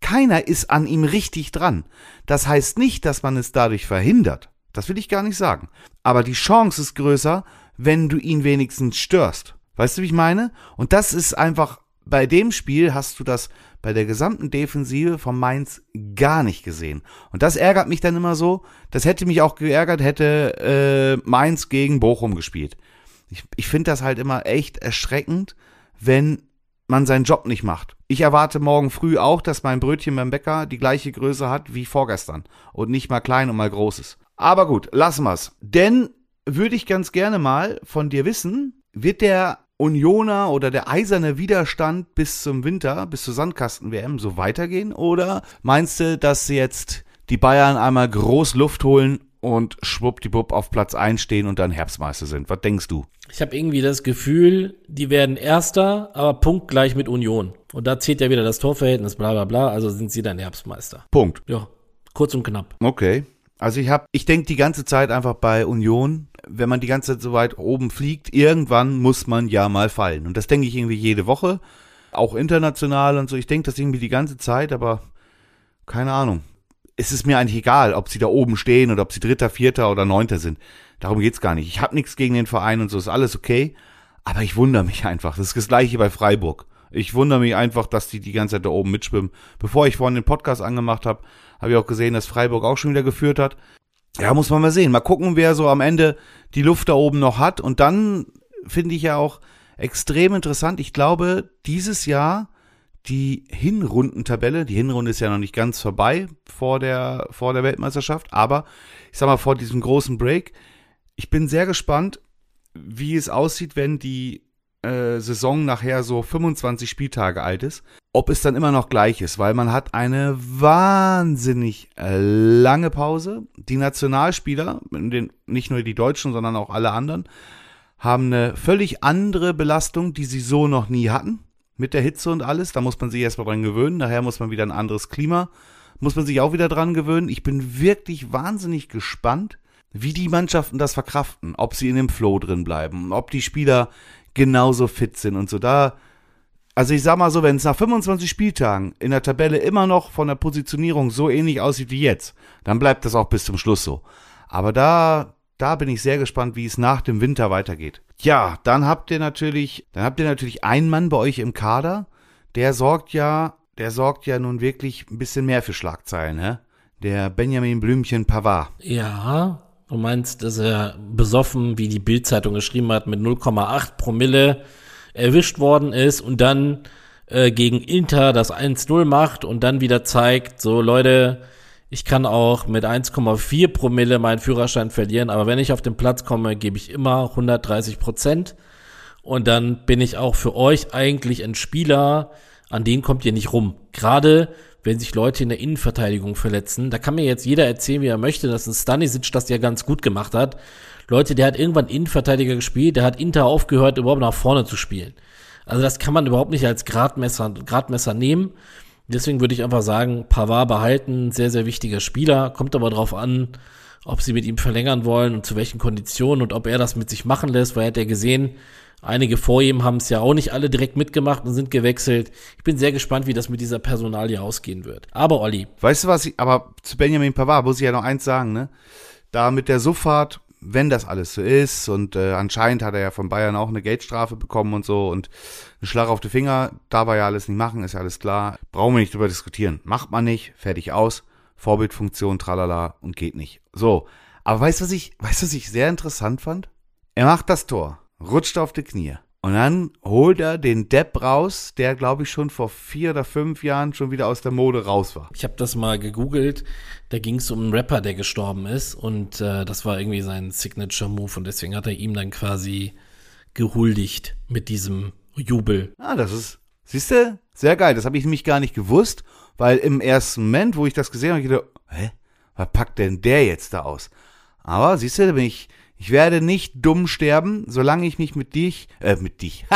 keiner ist an ihm richtig dran. Das heißt nicht, dass man es dadurch verhindert. Das will ich gar nicht sagen. Aber die Chance ist größer, wenn du ihn wenigstens störst. Weißt du, wie ich meine? Und das ist einfach, bei dem Spiel hast du das bei der gesamten Defensive von Mainz gar nicht gesehen. Und das ärgert mich dann immer so. Das hätte mich auch geärgert, hätte äh, Mainz gegen Bochum gespielt. Ich, ich finde das halt immer echt erschreckend, wenn man seinen Job nicht macht. Ich erwarte morgen früh auch, dass mein Brötchen beim Bäcker die gleiche Größe hat wie vorgestern und nicht mal klein und mal groß ist. Aber gut, lassen wir's. Denn würde ich ganz gerne mal von dir wissen, wird der Unioner oder der eiserne Widerstand bis zum Winter, bis zur Sandkasten-WM so weitergehen? Oder meinst du, dass jetzt die Bayern einmal groß Luft holen und schwuppdiwupp auf Platz 1 stehen und dann Herbstmeister sind? Was denkst du? Ich habe irgendwie das Gefühl, die werden Erster, aber punktgleich mit Union. Und da zählt ja wieder das Torverhältnis, bla bla bla, also sind sie dann Herbstmeister. Punkt. Ja, kurz und knapp. Okay. Also ich habe, ich denke die ganze Zeit einfach bei Union, wenn man die ganze Zeit so weit oben fliegt, irgendwann muss man ja mal fallen. Und das denke ich irgendwie jede Woche, auch international und so. Ich denke das irgendwie die ganze Zeit, aber keine Ahnung. Es ist mir eigentlich egal, ob sie da oben stehen oder ob sie Dritter, Vierter oder Neunter sind. Darum geht's gar nicht. Ich habe nichts gegen den Verein und so, ist alles okay. Aber ich wundere mich einfach. Das ist das gleiche bei Freiburg. Ich wundere mich einfach, dass die die ganze Zeit da oben mitschwimmen. Bevor ich vorhin den Podcast angemacht habe, habe ich auch gesehen, dass Freiburg auch schon wieder geführt hat. Ja, muss man mal sehen. Mal gucken, wer so am Ende die Luft da oben noch hat. Und dann finde ich ja auch extrem interessant. Ich glaube, dieses Jahr die Hinrundentabelle, die Hinrunde ist ja noch nicht ganz vorbei vor der, vor der Weltmeisterschaft, aber ich sag mal vor diesem großen Break. Ich bin sehr gespannt, wie es aussieht, wenn die äh, Saison nachher so 25 Spieltage alt ist, ob es dann immer noch gleich ist, weil man hat eine wahnsinnig äh, lange Pause. Die Nationalspieler, nicht nur die Deutschen, sondern auch alle anderen, haben eine völlig andere Belastung, die sie so noch nie hatten. Mit der Hitze und alles. Da muss man sich erstmal dran gewöhnen. Nachher muss man wieder ein anderes Klima. Muss man sich auch wieder dran gewöhnen. Ich bin wirklich wahnsinnig gespannt, wie die Mannschaften das verkraften. Ob sie in dem Flow drin bleiben. Ob die Spieler genauso fit sind und so. Da, also ich sag mal so, wenn es nach 25 Spieltagen in der Tabelle immer noch von der Positionierung so ähnlich aussieht wie jetzt, dann bleibt das auch bis zum Schluss so. Aber da, da bin ich sehr gespannt, wie es nach dem Winter weitergeht. Ja, dann habt ihr natürlich, dann habt ihr natürlich einen Mann bei euch im Kader, der sorgt ja, der sorgt ja nun wirklich ein bisschen mehr für Schlagzeilen, hä? Der Benjamin Blümchen Pavard. Ja, Du meinst, dass er besoffen, wie die Bildzeitung geschrieben hat, mit 0,8 Promille erwischt worden ist und dann äh, gegen Inter das 1-0 macht und dann wieder zeigt, so Leute, ich kann auch mit 1,4 Promille meinen Führerschein verlieren, aber wenn ich auf den Platz komme, gebe ich immer 130 Prozent. Und dann bin ich auch für euch eigentlich ein Spieler, an den kommt ihr nicht rum. Gerade wenn sich Leute in der Innenverteidigung verletzen. Da kann mir jetzt jeder erzählen, wie er möchte, dass ein Stanisic das ja ganz gut gemacht hat. Leute, der hat irgendwann Innenverteidiger gespielt, der hat Inter aufgehört, überhaupt nach vorne zu spielen. Also das kann man überhaupt nicht als Gradmesser, Gradmesser nehmen. Deswegen würde ich einfach sagen, Pavard behalten, sehr, sehr wichtiger Spieler. Kommt aber drauf an, ob sie mit ihm verlängern wollen und zu welchen Konditionen und ob er das mit sich machen lässt, weil er hat ja gesehen, Einige vor ihm haben es ja auch nicht alle direkt mitgemacht und sind gewechselt. Ich bin sehr gespannt, wie das mit dieser Personalie ausgehen wird. Aber Olli. Weißt du was, ich, aber zu Benjamin Pavard muss ich ja noch eins sagen, ne? Da mit der Suffahrt, wenn das alles so ist und äh, anscheinend hat er ja von Bayern auch eine Geldstrafe bekommen und so und einen Schlag auf die Finger, da war ja alles nicht machen, ist ja alles klar. Brauchen wir nicht drüber diskutieren. Macht man nicht, fertig aus. Vorbildfunktion, tralala und geht nicht. So. Aber weißt du, was ich, weißt du, was ich sehr interessant fand? Er macht das Tor rutscht auf die Knie. Und dann holt er den Depp raus, der, glaube ich, schon vor vier oder fünf Jahren schon wieder aus der Mode raus war. Ich habe das mal gegoogelt. Da ging es um einen Rapper, der gestorben ist. Und äh, das war irgendwie sein Signature-Move. Und deswegen hat er ihm dann quasi gehuldigt mit diesem Jubel. Ah, das ist, siehst du, sehr geil. Das habe ich nämlich gar nicht gewusst, weil im ersten Moment, wo ich das gesehen habe, ich gedacht, hä? was packt denn der jetzt da aus? Aber siehst du, ich, ich werde nicht dumm sterben, solange ich mich mit dich, äh, mit dich.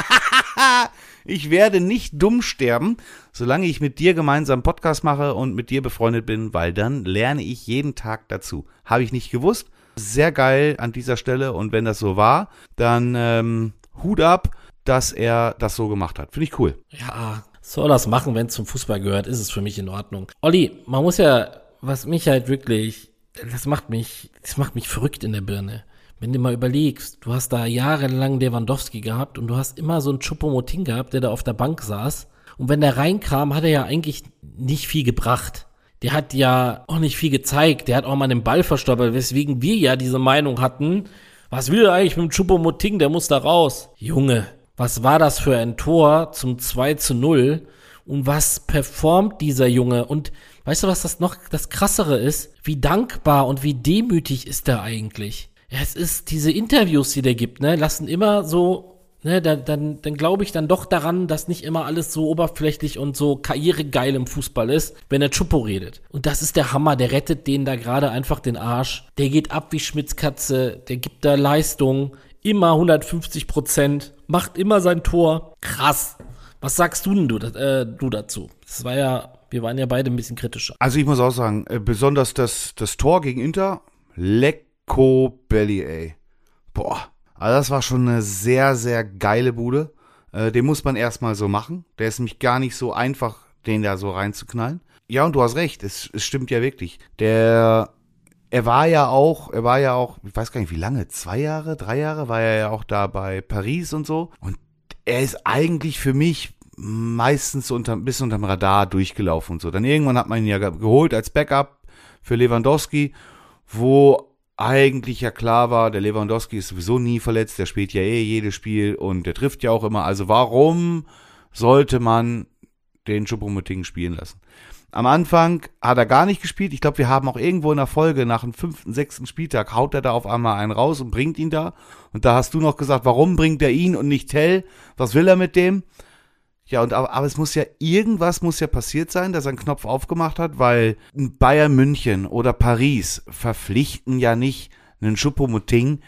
<laughs> ich werde nicht dumm sterben, solange ich mit dir gemeinsam Podcast mache und mit dir befreundet bin, weil dann lerne ich jeden Tag dazu. Habe ich nicht gewusst. Sehr geil an dieser Stelle und wenn das so war, dann ähm, Hut ab, dass er das so gemacht hat. Finde ich cool. Ja, soll das machen, wenn es zum Fußball gehört, ist es für mich in Ordnung. Olli, man muss ja, was mich halt wirklich, das macht mich, das macht mich verrückt in der Birne. Wenn du mal überlegst, du hast da jahrelang Lewandowski gehabt und du hast immer so einen Chupomoting gehabt, der da auf der Bank saß. Und wenn der reinkam, hat er ja eigentlich nicht viel gebracht. Der hat ja auch nicht viel gezeigt. Der hat auch mal den Ball verstoppelt, weswegen wir ja diese Meinung hatten. Was will er eigentlich mit dem Chupomoting? Der muss da raus. Junge, was war das für ein Tor zum 2 zu 0? Und was performt dieser Junge? Und weißt du, was das noch das krassere ist? Wie dankbar und wie demütig ist er eigentlich? Es ist diese Interviews, die der gibt, ne, lassen immer so, ne, dann, dann, dann glaube ich dann doch daran, dass nicht immer alles so oberflächlich und so karrieregeil im Fußball ist, wenn er Chupo redet. Und das ist der Hammer, der rettet denen da gerade einfach den Arsch. Der geht ab wie Schmitzkatze, der gibt da Leistung, immer 150 Prozent, macht immer sein Tor. Krass. Was sagst du denn du, äh, du dazu? Das war ja, wir waren ja beide ein bisschen kritischer. Also ich muss auch sagen, äh, besonders das, das Tor gegen Inter, leck Co. Belly, ey. Boah. Also das war schon eine sehr, sehr geile Bude. Äh, den muss man erstmal so machen. Der ist nämlich gar nicht so einfach, den da so reinzuknallen. Ja, und du hast recht, es, es stimmt ja wirklich. Der, er war ja auch, er war ja auch, ich weiß gar nicht wie lange, zwei Jahre, drei Jahre war er ja auch da bei Paris und so. Und er ist eigentlich für mich meistens unter, ein unterm Radar durchgelaufen und so. Dann irgendwann hat man ihn ja geholt als Backup für Lewandowski, wo eigentlich ja klar war, der Lewandowski ist sowieso nie verletzt, der spielt ja eh jedes Spiel und der trifft ja auch immer. Also warum sollte man den Choupo-Moting spielen lassen? Am Anfang hat er gar nicht gespielt. Ich glaube, wir haben auch irgendwo in der Folge nach dem fünften, sechsten Spieltag haut er da auf einmal einen raus und bringt ihn da. Und da hast du noch gesagt, warum bringt er ihn und nicht Tell? Was will er mit dem? Ja, und aber, aber es muss ja irgendwas muss ja passiert sein, dass er einen Knopf aufgemacht hat, weil Bayern München oder Paris verpflichten ja nicht einen Schuppomoting,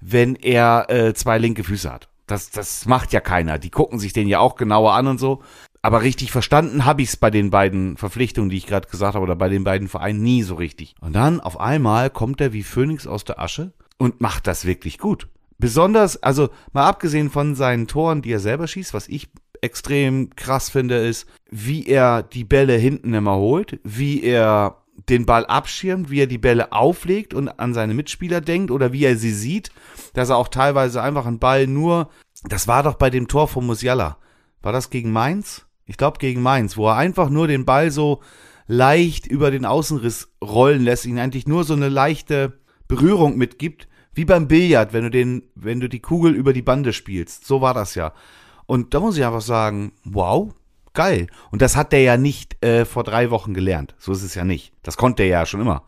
wenn er äh, zwei linke Füße hat. Das, das macht ja keiner. Die gucken sich den ja auch genauer an und so. Aber richtig verstanden habe ich es bei den beiden Verpflichtungen, die ich gerade gesagt habe, oder bei den beiden Vereinen nie so richtig. Und dann auf einmal kommt er wie Phönix aus der Asche und macht das wirklich gut. Besonders, also mal abgesehen von seinen Toren, die er selber schießt, was ich extrem krass finde, ist, wie er die Bälle hinten immer holt, wie er den Ball abschirmt, wie er die Bälle auflegt und an seine Mitspieler denkt oder wie er sie sieht, dass er auch teilweise einfach einen Ball nur, das war doch bei dem Tor von Musiala, war das gegen Mainz? Ich glaube gegen Mainz, wo er einfach nur den Ball so leicht über den Außenriss rollen lässt, ihn eigentlich nur so eine leichte Berührung mitgibt, wie beim Billard, wenn du den, wenn du die Kugel über die Bande spielst. So war das ja. Und da muss ich einfach sagen, wow, geil. Und das hat der ja nicht äh, vor drei Wochen gelernt. So ist es ja nicht. Das konnte er ja schon immer.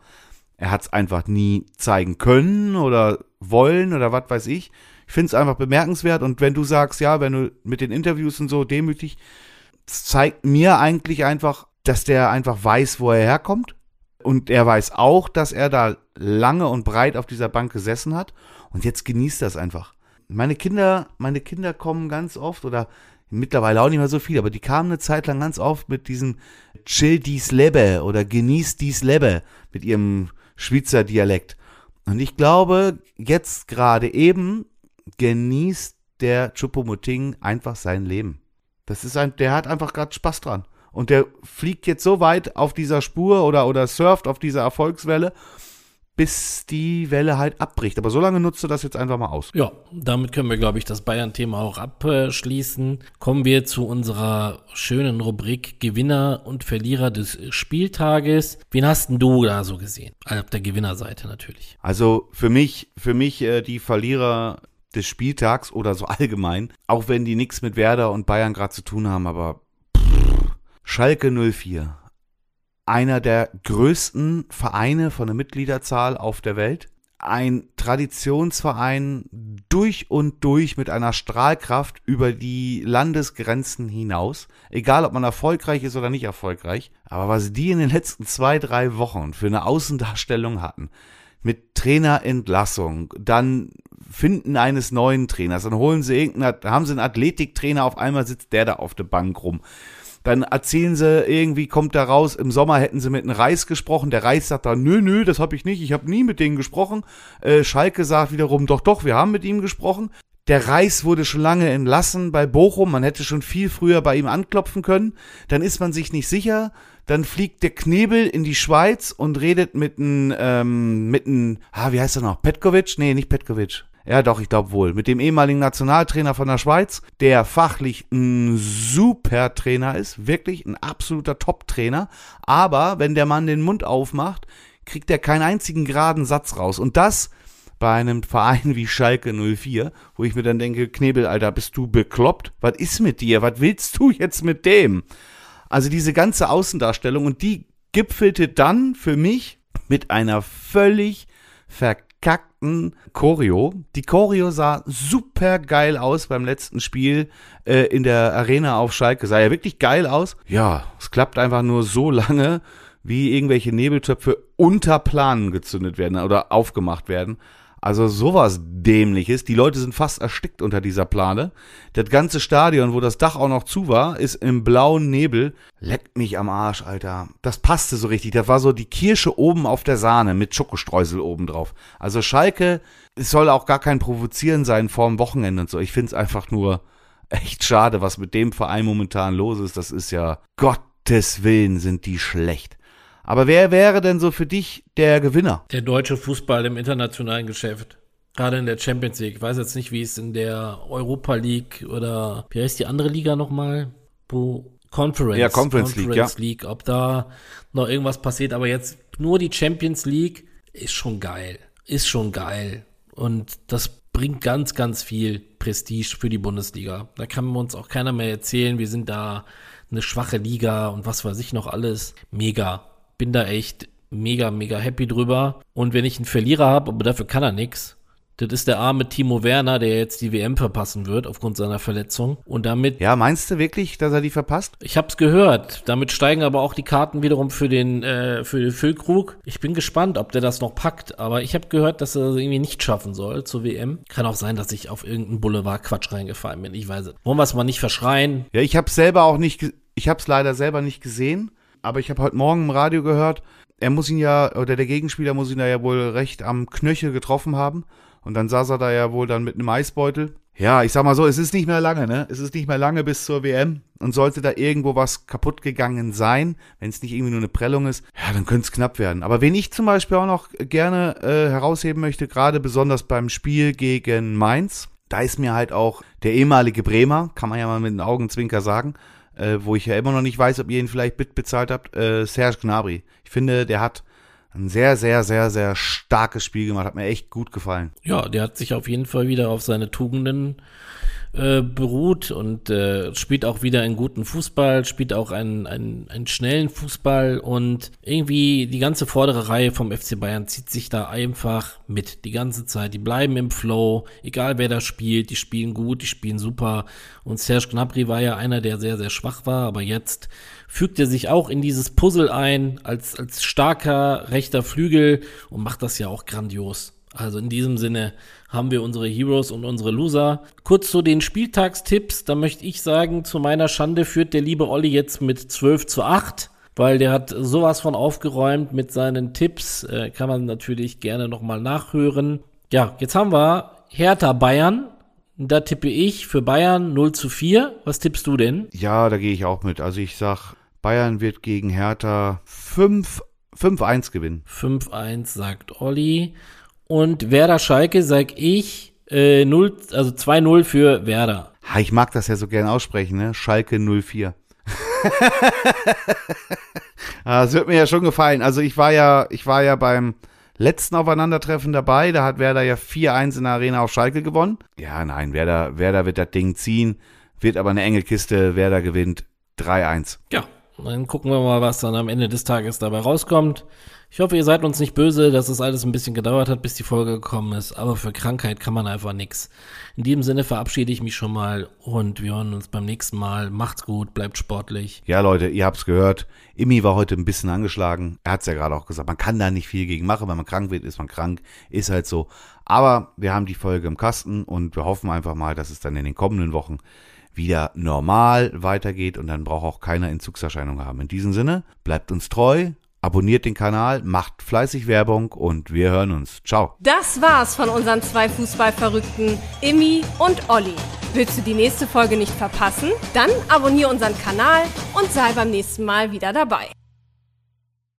Er hat es einfach nie zeigen können oder wollen oder was weiß ich. Ich finde es einfach bemerkenswert. Und wenn du sagst, ja, wenn du mit den Interviews und so demütig, zeigt mir eigentlich einfach, dass der einfach weiß, wo er herkommt. Und er weiß auch, dass er da lange und breit auf dieser Bank gesessen hat. Und jetzt genießt das einfach. Meine Kinder, meine Kinder kommen ganz oft oder mittlerweile auch nicht mehr so viel, aber die kamen eine Zeit lang ganz oft mit diesem Chill dies Lebe oder Genieß dies Lebe mit ihrem Schweizer Dialekt. Und ich glaube, jetzt gerade eben genießt der Chupomuting einfach sein Leben. Das ist ein, der hat einfach gerade Spaß dran. Und der fliegt jetzt so weit auf dieser Spur oder, oder surft auf dieser Erfolgswelle, bis die Welle halt abbricht. Aber so lange nutzt du das jetzt einfach mal aus. Ja, damit können wir, glaube ich, das Bayern-Thema auch abschließen. Kommen wir zu unserer schönen Rubrik Gewinner und Verlierer des Spieltages. Wen hast denn du da so gesehen? Also auf der Gewinnerseite natürlich. Also für mich, für mich äh, die Verlierer des Spieltags oder so allgemein, auch wenn die nichts mit Werder und Bayern gerade zu tun haben, aber pff, Schalke 04 einer der größten Vereine von der Mitgliederzahl auf der Welt. ein Traditionsverein durch und durch mit einer Strahlkraft über die Landesgrenzen hinaus. Egal, ob man erfolgreich ist oder nicht erfolgreich. Aber was die in den letzten zwei, drei Wochen für eine Außendarstellung hatten, mit Trainerentlassung, dann Finden eines neuen Trainers, dann holen sie irgendeinen, haben sie einen Athletiktrainer, auf einmal sitzt der da auf der Bank rum. Dann erzählen sie, irgendwie kommt da raus, im Sommer hätten sie mit einem Reis gesprochen. Der Reis sagt dann, nö, nö, das habe ich nicht, ich habe nie mit denen gesprochen. Äh, Schalke sagt wiederum, doch, doch, wir haben mit ihm gesprochen. Der Reis wurde schon lange entlassen bei Bochum, man hätte schon viel früher bei ihm anklopfen können. Dann ist man sich nicht sicher. Dann fliegt der Knebel in die Schweiz und redet mit einem, ähm, mit einem, ah, wie heißt er noch? Petkovic? Nee, nicht Petkovic. Ja, doch, ich glaube wohl. Mit dem ehemaligen Nationaltrainer von der Schweiz, der fachlich ein super Trainer ist, wirklich ein absoluter Top-Trainer. Aber wenn der Mann den Mund aufmacht, kriegt er keinen einzigen geraden Satz raus. Und das bei einem Verein wie Schalke 04, wo ich mir dann denke, Knebel, Alter, bist du bekloppt? Was ist mit dir? Was willst du jetzt mit dem? Also diese ganze Außendarstellung und die gipfelte dann für mich mit einer völlig verkehrten verkackten Choreo. Die Choreo sah super geil aus beim letzten Spiel äh, in der Arena auf Schalke. Sah ja wirklich geil aus. Ja, es klappt einfach nur so lange, wie irgendwelche Nebeltöpfe unter Planen gezündet werden oder aufgemacht werden. Also sowas dämliches. Die Leute sind fast erstickt unter dieser Plane. Das ganze Stadion, wo das Dach auch noch zu war, ist im blauen Nebel. Leckt mich am Arsch, Alter. Das passte so richtig. Das war so die Kirsche oben auf der Sahne mit Schokostreusel oben drauf. Also Schalke, es soll auch gar kein Provozieren sein vorm Wochenende und so. Ich find's einfach nur echt schade, was mit dem Verein momentan los ist. Das ist ja Gottes Willen sind die schlecht. Aber wer wäre denn so für dich der Gewinner? Der deutsche Fußball im internationalen Geschäft. Gerade in der Champions League. Ich weiß jetzt nicht, wie es in der Europa League oder wie heißt die andere Liga nochmal? Wo Conference. Ja, Conference, Conference League, ja. League. Ob da noch irgendwas passiert. Aber jetzt nur die Champions League ist schon geil. Ist schon geil. Und das bringt ganz, ganz viel Prestige für die Bundesliga. Da kann uns auch keiner mehr erzählen, wir sind da eine schwache Liga und was weiß ich noch alles. Mega bin da echt mega, mega happy drüber. Und wenn ich einen Verlierer habe, aber dafür kann er nix, das ist der arme Timo Werner, der jetzt die WM verpassen wird aufgrund seiner Verletzung. Und damit. Ja, meinst du wirklich, dass er die verpasst? Ich hab's gehört. Damit steigen aber auch die Karten wiederum für den äh, für den Füllkrug. Ich bin gespannt, ob der das noch packt. Aber ich habe gehört, dass er das irgendwie nicht schaffen soll zur WM. Kann auch sein, dass ich auf irgendeinen Boulevard Quatsch reingefallen bin. Ich weiß es. Wollen wir es mal nicht verschreien? Ja, ich hab's selber auch nicht. Ich hab's leider selber nicht gesehen aber ich habe heute Morgen im Radio gehört, er muss ihn ja, oder der Gegenspieler muss ihn da ja wohl recht am Knöchel getroffen haben. Und dann saß er da ja wohl dann mit einem Eisbeutel. Ja, ich sag mal so, es ist nicht mehr lange, ne? Es ist nicht mehr lange bis zur WM. Und sollte da irgendwo was kaputt gegangen sein, wenn es nicht irgendwie nur eine Prellung ist, ja, dann könnte es knapp werden. Aber wen ich zum Beispiel auch noch gerne äh, herausheben möchte, gerade besonders beim Spiel gegen Mainz, da ist mir halt auch der ehemalige Bremer, kann man ja mal mit den Augenzwinker sagen, äh, wo ich ja immer noch nicht weiß, ob ihr ihn vielleicht mitbezahlt habt, äh, Serge Gnabry. Ich finde, der hat ein sehr, sehr, sehr, sehr starkes Spiel gemacht. Hat mir echt gut gefallen. Ja, der hat sich auf jeden Fall wieder auf seine Tugenden äh, beruht und äh, spielt auch wieder einen guten Fußball, spielt auch einen, einen, einen schnellen Fußball und irgendwie die ganze vordere Reihe vom FC Bayern zieht sich da einfach mit die ganze Zeit. Die bleiben im Flow, egal wer da spielt, die spielen gut, die spielen super und Serge Gnabry war ja einer, der sehr, sehr schwach war, aber jetzt fügt er sich auch in dieses Puzzle ein als, als starker rechter Flügel und macht das ja auch grandios. Also in diesem Sinne haben wir unsere Heroes und unsere Loser. Kurz zu den Spieltagstipps. Da möchte ich sagen, zu meiner Schande führt der liebe Olli jetzt mit 12 zu 8 weil der hat sowas von aufgeräumt mit seinen Tipps. Äh, kann man natürlich gerne nochmal nachhören. Ja, jetzt haben wir Hertha Bayern. Da tippe ich für Bayern 0 zu 4. Was tippst du denn? Ja, da gehe ich auch mit. Also ich sag, Bayern wird gegen Hertha 5 5-1 gewinnen. 5-1 sagt Olli. Und Werder Schalke sag ich äh, 0, also 2-0 für Werder. Ha, ich mag das ja so gern aussprechen, ne? Schalke 04. <laughs> Ah, das wird mir ja schon gefallen. Also ich war ja, ich war ja beim letzten Aufeinandertreffen dabei. Da hat Werder ja 4-1 in der Arena auf Schalke gewonnen. Ja, nein, Werder, Werder wird das Ding ziehen, wird aber eine enge Kiste. Werder gewinnt 3-1. Ja, Dann gucken wir mal, was dann am Ende des Tages dabei rauskommt. Ich hoffe, ihr seid uns nicht böse, dass es alles ein bisschen gedauert hat, bis die Folge gekommen ist. Aber für Krankheit kann man einfach nichts. In diesem Sinne verabschiede ich mich schon mal und wir hören uns beim nächsten Mal. Macht's gut, bleibt sportlich. Ja, Leute, ihr habt's gehört. Immi war heute ein bisschen angeschlagen. Er hat's ja gerade auch gesagt. Man kann da nicht viel gegen machen. Wenn man krank wird, ist man krank. Ist halt so. Aber wir haben die Folge im Kasten und wir hoffen einfach mal, dass es dann in den kommenden Wochen wieder normal weitergeht und dann braucht auch keiner Entzugserscheinungen haben. In diesem Sinne, bleibt uns treu, abonniert den Kanal, macht fleißig Werbung und wir hören uns. Ciao. Das war's von unseren zwei Fußballverrückten, Immi und Olli. Willst du die nächste Folge nicht verpassen? Dann abonniere unseren Kanal und sei beim nächsten Mal wieder dabei.